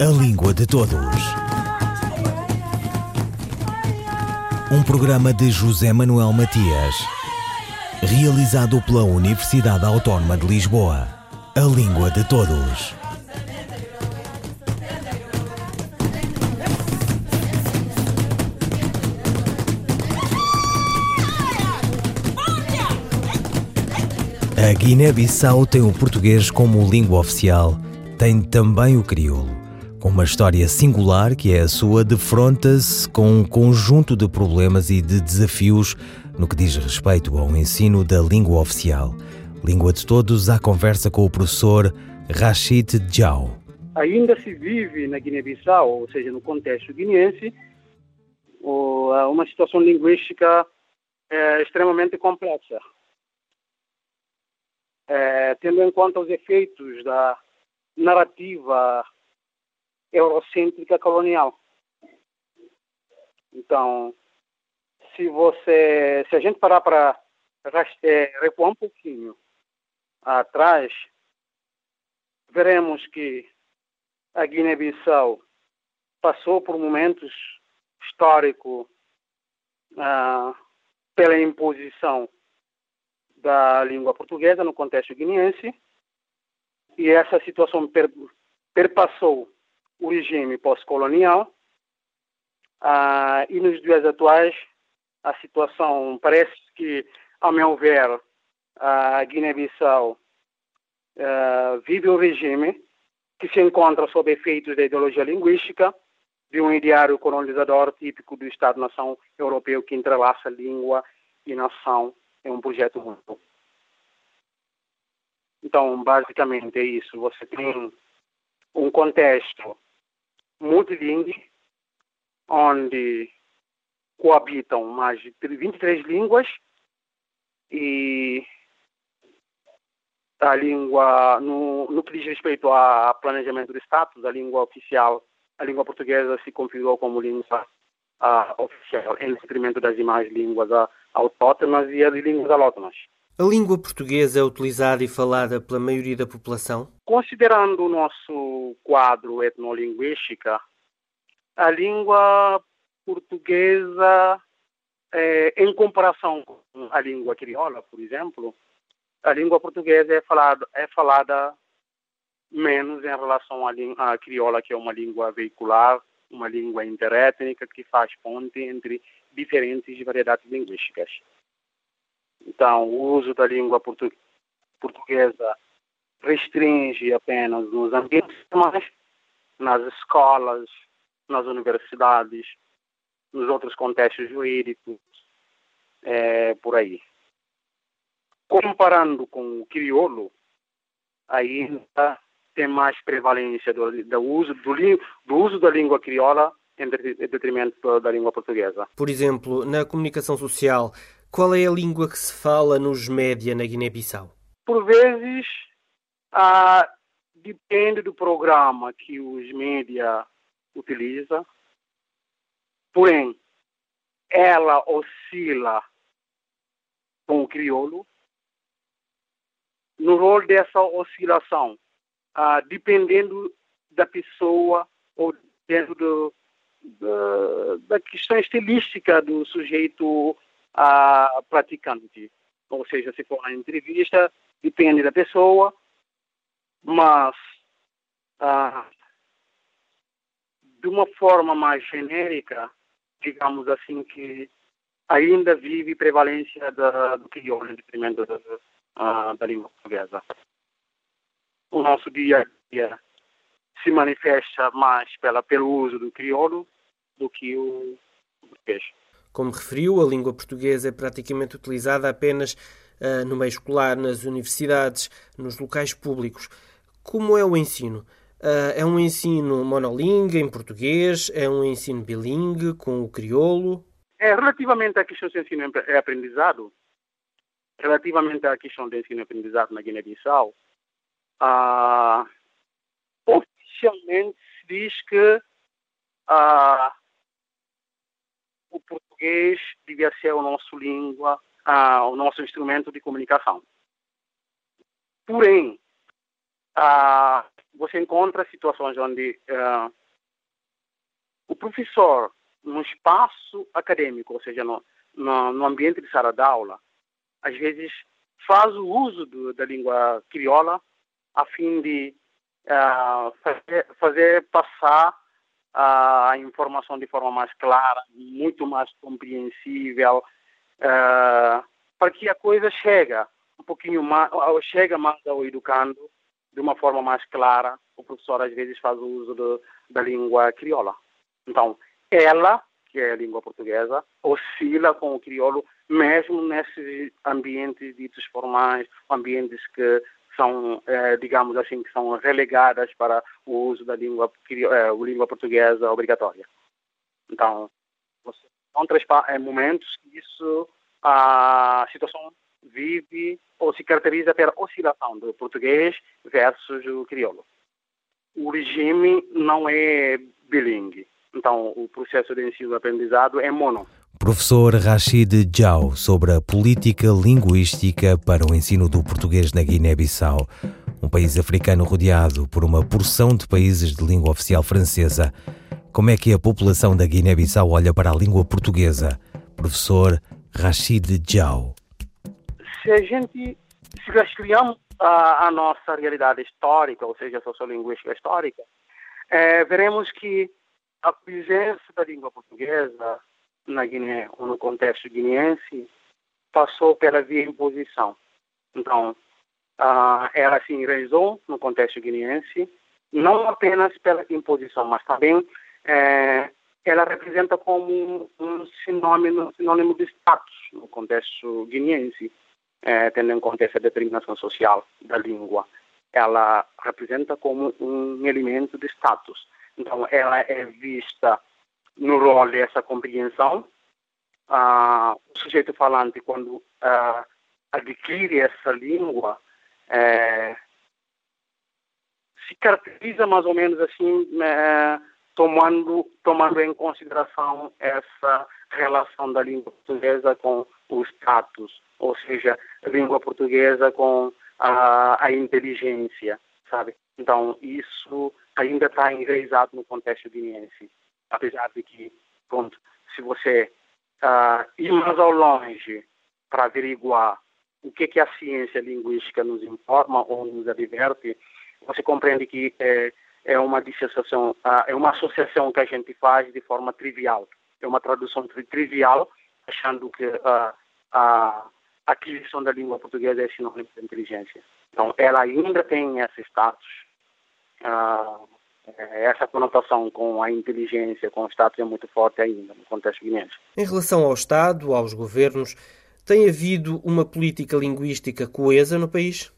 A Língua de Todos. Um programa de José Manuel Matias, realizado pela Universidade Autónoma de Lisboa. A Língua de Todos. A Guiné-Bissau tem o português como língua oficial, tem também o crioulo. Com uma história singular que é a sua, defronta-se com um conjunto de problemas e de desafios no que diz respeito ao ensino da língua oficial. Língua de Todos, à conversa com o professor Rachid Djau. Ainda se vive na Guiné-Bissau, ou seja, no contexto guineense, uma situação linguística é, extremamente complexa. É, tendo em conta os efeitos da narrativa eurocêntrica colonial. Então, se você, se a gente parar para é, recuar um pouquinho atrás, veremos que a Guiné-Bissau passou por momentos históricos ah, pela imposição da língua portuguesa no contexto guineense e essa situação per, perpassou o regime pós-colonial ah, e nos dias atuais a situação parece que, ao meu ver, a Guiné-Bissau ah, vive um regime que se encontra sob efeitos da ideologia linguística de um ideário colonizador típico do Estado-nação europeu que entrelaça língua e nação em um projeto único. Então, basicamente é isso. Você tem um contexto multilingue, onde coabitam mais de 23 línguas e a língua, no, no que diz respeito a planejamento de status, a língua oficial, a língua portuguesa se configurou como língua uh, oficial, em detrimento das demais línguas uh, autóctonas e as línguas alótonas. A língua portuguesa é utilizada e falada pela maioria da população? Considerando o nosso quadro etnolinguístico, a língua portuguesa, é, em comparação com a língua crioula, por exemplo, a língua portuguesa é falada, é falada menos em relação à, à crioula, que é uma língua veicular, uma língua interétnica que faz ponte entre diferentes variedades linguísticas. Então, o uso da língua portu portuguesa restringe apenas nos ambientes formais, nas escolas, nas universidades, nos outros contextos jurídicos, é, por aí. Comparando com o crioulo, ainda tem mais prevalência do, do, uso, do, do uso da língua crioula em detrimento da língua portuguesa. Por exemplo, na comunicação social, qual é a língua que se fala nos média na Guiné-Bissau? Por vezes, ah, depende do programa que os média utilizam. Porém, ela oscila com o crioulo. No rol dessa oscilação, ah, dependendo da pessoa ou dentro do, da, da questão estilística do sujeito a praticante. Ou seja, se for uma entrevista, depende da pessoa, mas ah, de uma forma mais genérica, digamos assim, que ainda vive prevalência da, do crioulo em detrimento da, ah, da língua portuguesa. O nosso dia a dia se manifesta mais pela, pelo uso do crioulo do que o português. Como referiu, a língua portuguesa é praticamente utilizada apenas uh, no meio escolar, nas universidades, nos locais públicos. Como é o ensino? Uh, é um ensino monolingue em português? É um ensino bilingue com o crioulo? É, relativamente à questão do ensino e aprendizado, relativamente à questão do ensino e aprendizado na Guiné-Bissau, uh, oficialmente se diz que uh, o português devia ser o nosso língua, ah, o nosso instrumento de comunicação. Porém, ah, você encontra situações onde uh, o professor, no espaço acadêmico, ou seja, no, no, no ambiente de sala de aula, às vezes faz o uso do, da língua crioula a fim de uh, fazer, fazer, passar a informação de forma mais clara, muito mais compreensível, uh, para que a coisa chega um pouquinho mais, chega mais ao educando de uma forma mais clara. O professor às vezes faz uso de, da língua crioula. Então, ela, que é a língua portuguesa, oscila com o crioulo mesmo nesses ambientes ditos formais, ambientes que são, eh, digamos assim, que são relegadas para o uso da língua, eh, língua portuguesa obrigatória. Então, você encontra eh, momentos que isso, a situação vive ou se caracteriza pela oscilação do português versus o crioulo. O regime não é bilingue, então o processo de ensino-aprendizado é mono. Professor Rachid Jau sobre a política linguística para o ensino do português na Guiné-Bissau, um país africano rodeado por uma porção de países de língua oficial francesa. Como é que a população da Guiné-Bissau olha para a língua portuguesa? Professor Rachid Jau se a gente se rastreamos a, a, nossa realidade histórica, ou seja, a sociolinguística histórica, é, veremos que a presença da língua portuguesa na Guiné, ou no contexto guineense, passou pela via imposição. Então, ela se enraizou no contexto guineense, não apenas pela imposição, mas também é, ela representa como um sinônimo, sinônimo de status no contexto guineense é, tendo em conta essa determinação social da língua. Ela representa como um elemento de status. Então, ela é vista no rol dessa compreensão. Ah, o sujeito falante, quando ah, adquire essa língua, é, se caracteriza mais ou menos assim, é, tomando, tomando em consideração essa relação da língua portuguesa com o status, ou seja, a língua portuguesa com a, a inteligência, sabe? Então, isso ainda está enraizado no contexto guineense, apesar de que, pronto, se você uh, ir mais ao longe para averiguar o que, que a ciência linguística nos informa ou nos adverte, você compreende que é, é uma dissociação, uh, é uma associação que a gente faz de forma trivial, é uma tradução trivial, achando que uh, a aquisição da língua portuguesa é sinônimo de inteligência. Então, ela ainda tem esse status, uh, essa conotação com a inteligência, com o status é muito forte ainda no contexto guineense. Em relação ao Estado, aos governos, tem havido uma política linguística coesa no país?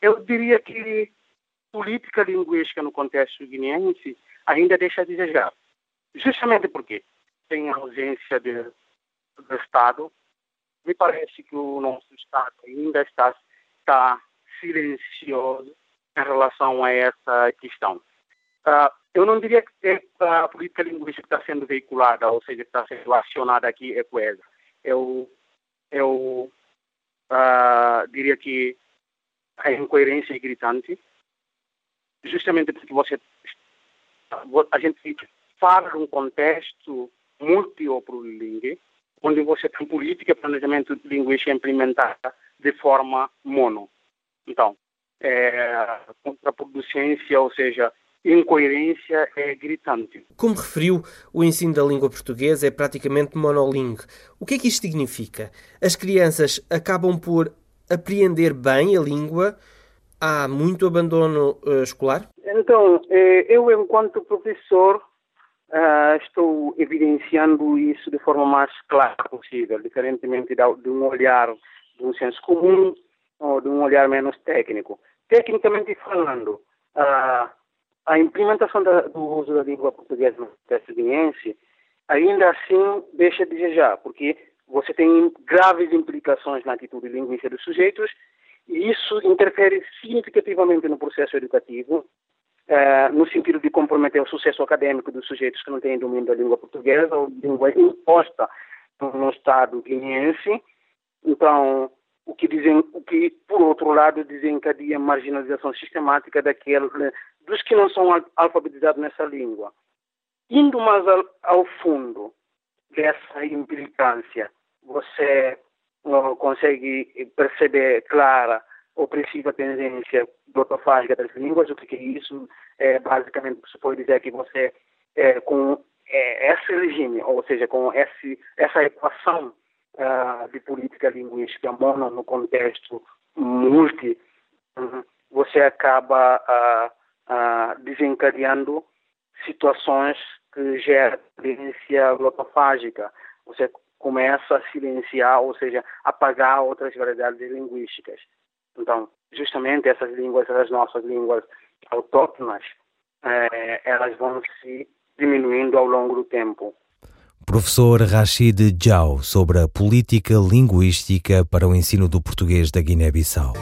Eu diria que política linguística no contexto guineense ainda deixa a desejar. Justamente porque tem ausência de, do Estado me parece que o nosso Estado ainda está, está silencioso em relação a essa questão. Uh, eu não diria que é a política linguística que está sendo veiculada, ou seja, que está sendo acionada aqui é coesa. Eu, eu uh, diria que a incoerência é gritante, justamente porque você a gente fala num contexto multi ou plurilingüe, onde você tem política e planejamento linguístico implementada de forma mono. Então, é, contraproducência, ou seja, incoerência é gritante. Como referiu, o ensino da língua portuguesa é praticamente monolingue. O que é que isto significa? As crianças acabam por apreender bem a língua? Há muito abandono uh, escolar? Então, eh, eu, enquanto professor, Uh, estou evidenciando isso de forma mais clara possível, diferentemente de um olhar de um senso comum ou de um olhar menos técnico. Tecnicamente falando, uh, a implementação da, do uso da língua portuguesa no texto guineense ainda assim deixa de desejar, porque você tem graves implicações na atitude linguística dos sujeitos e isso interfere significativamente no processo educativo eh, no sentido de comprometer o sucesso acadêmico dos sujeitos que não têm domínio da língua portuguesa ou língua imposta no Estado guineense. Então, o que dizem, o que por outro lado desencadeia marginalização sistemática daquele dos que não são alfabetizados nessa língua. Indo mais ao, fundo dessa implicância, você consegue perceber clara ou precisa tendência glotofágica das línguas, o que é isso? É, basicamente, você pode dizer que você, é, com é, esse regime, ou seja, com esse, essa equação uh, de política linguística mono no contexto multi, uh, você acaba desencadeando situações que geram tendência glotofágica. Você começa a silenciar, ou seja, apagar outras variedades linguísticas. Então, justamente essas línguas, as nossas línguas autóctonas, eh, elas vão se diminuindo ao longo do tempo. Professor Rachid Jau sobre a política linguística para o ensino do português da Guiné-Bissau.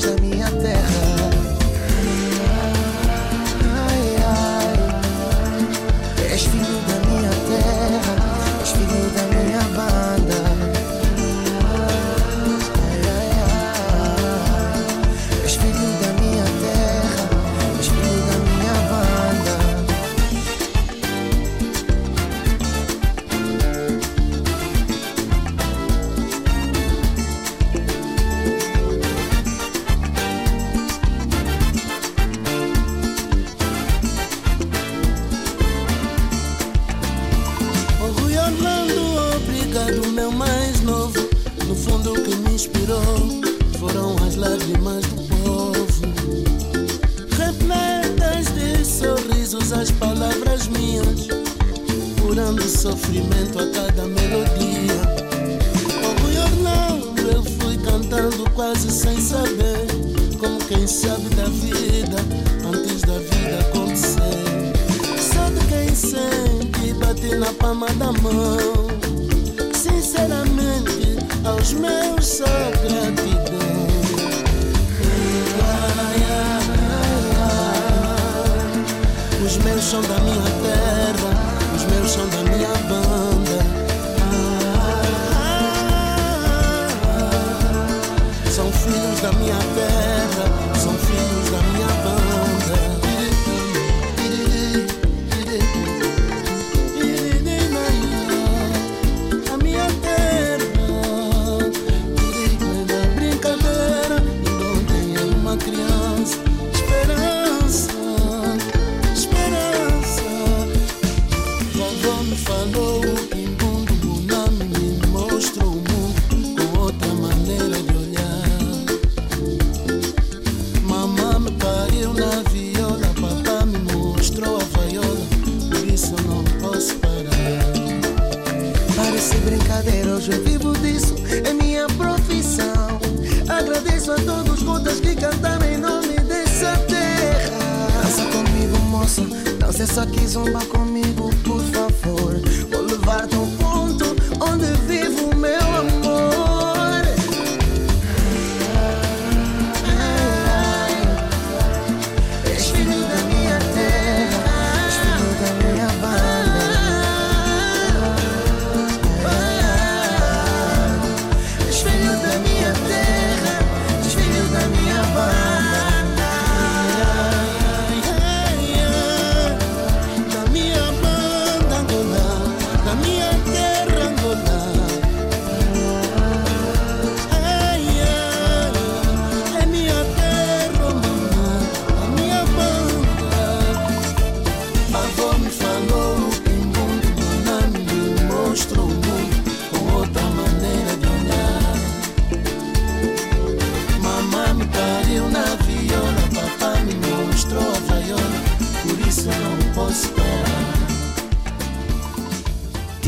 there's a foram as lágrimas do povo, repletas de sorrisos as palavras minhas, curando sofrimento a cada melodia. Oh, como Orlando, eu fui cantando quase sem saber, como quem sabe da vida antes da vida acontecer. Só de quem sente bate na palma da mão, sinceramente aos meus a gratidão. Os meus são da minha terra.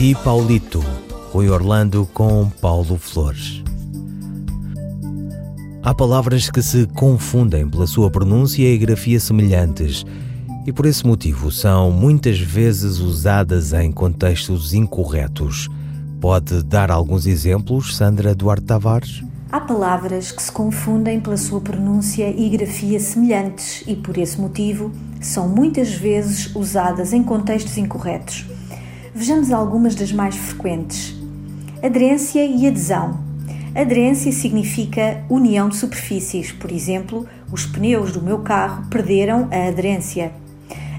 Ti Paulito, Rui Orlando com Paulo Flores. Há palavras que se confundem pela sua pronúncia e grafia semelhantes e por esse motivo são muitas vezes usadas em contextos incorretos. Pode dar alguns exemplos, Sandra Duarte Tavares? Há palavras que se confundem pela sua pronúncia e grafia semelhantes e por esse motivo são muitas vezes usadas em contextos incorretos. Vejamos algumas das mais frequentes. Aderência e adesão. Aderência significa união de superfícies, por exemplo, os pneus do meu carro perderam a aderência.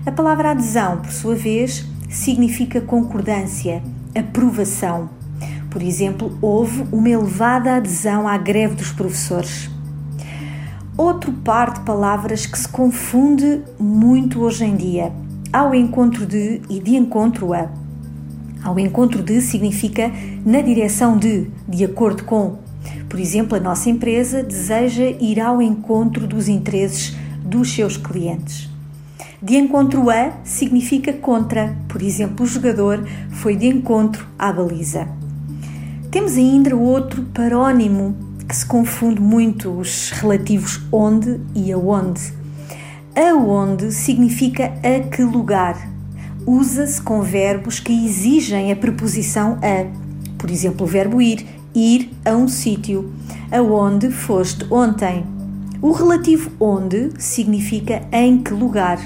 A palavra adesão, por sua vez, significa concordância, aprovação. Por exemplo, houve uma elevada adesão à greve dos professores. Outro par de palavras que se confunde muito hoje em dia. Ao encontro de e de encontro a. Ao encontro de significa na direção de, de acordo com. Por exemplo, a nossa empresa deseja ir ao encontro dos interesses dos seus clientes. De encontro a significa contra, por exemplo, o jogador foi de encontro à baliza. Temos ainda outro parónimo que se confunde muito os relativos onde e aonde. Aonde significa a que lugar. Usa-se com verbos que exigem a preposição a. Por exemplo, o verbo ir, ir a um sítio. Aonde foste ontem. O relativo onde significa em que lugar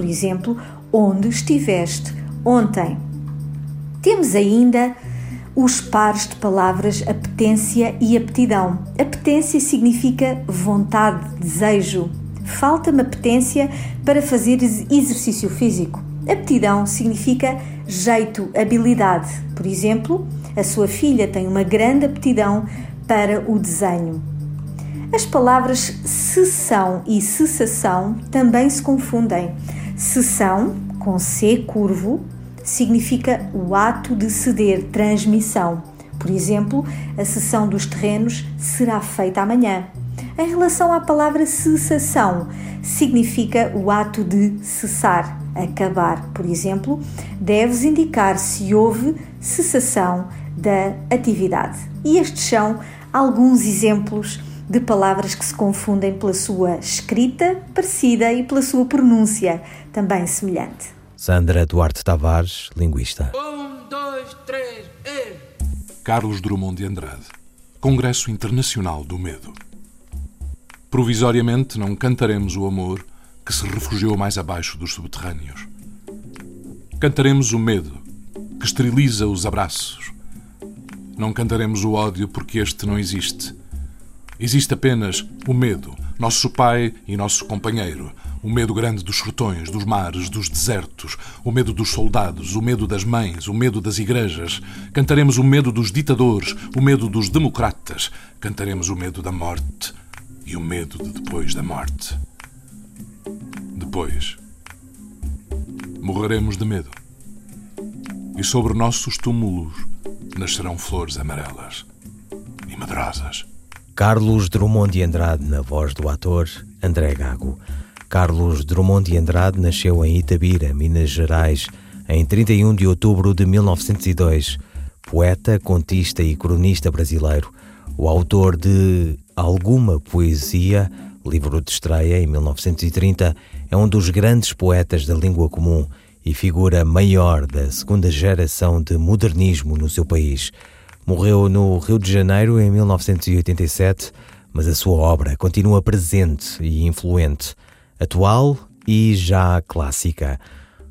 por exemplo, onde estiveste ontem. Temos ainda os pares de palavras apetência e aptidão. Apetência significa vontade, desejo. Falta-me apetência para fazer exercício físico. Aptidão significa jeito, habilidade. Por exemplo, a sua filha tem uma grande aptidão para o desenho. As palavras sessão e cessação também se confundem. Cessão, com C curvo, significa o ato de ceder transmissão. Por exemplo, a cessão dos terrenos será feita amanhã. Em relação à palavra cessação, significa o ato de cessar, acabar. Por exemplo, deves indicar se houve cessação da atividade. E estes são alguns exemplos de palavras que se confundem pela sua escrita parecida e pela sua pronúncia também semelhante. Sandra Duarte Tavares, linguista. Um, dois, três, e... Carlos Drummond de Andrade, Congresso Internacional do Medo. Provisoriamente não cantaremos o amor que se refugiou mais abaixo dos subterrâneos. Cantaremos o medo que esteriliza os abraços. Não cantaremos o ódio porque este não existe Existe apenas o medo, nosso pai e nosso companheiro. O medo grande dos sertões, dos mares, dos desertos. O medo dos soldados, o medo das mães, o medo das igrejas. Cantaremos o medo dos ditadores, o medo dos democratas. Cantaremos o medo da morte e o medo de depois da morte. Depois, morreremos de medo. E sobre nossos túmulos nascerão flores amarelas e medrosas. Carlos Drummond de Andrade na voz do ator André Gago. Carlos Drummond de Andrade nasceu em Itabira, Minas Gerais, em 31 de outubro de 1902. Poeta, contista e cronista brasileiro. O autor de Alguma Poesia, livro de estreia em 1930, é um dos grandes poetas da língua comum e figura maior da segunda geração de modernismo no seu país. Morreu no Rio de Janeiro em 1987, mas a sua obra continua presente e influente, atual e já clássica.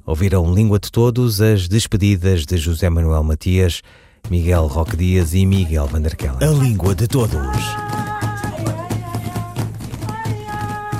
Ouviram Língua de Todos as despedidas de José Manuel Matias, Miguel Roque Dias e Miguel Vanderkellen. A Língua de Todos.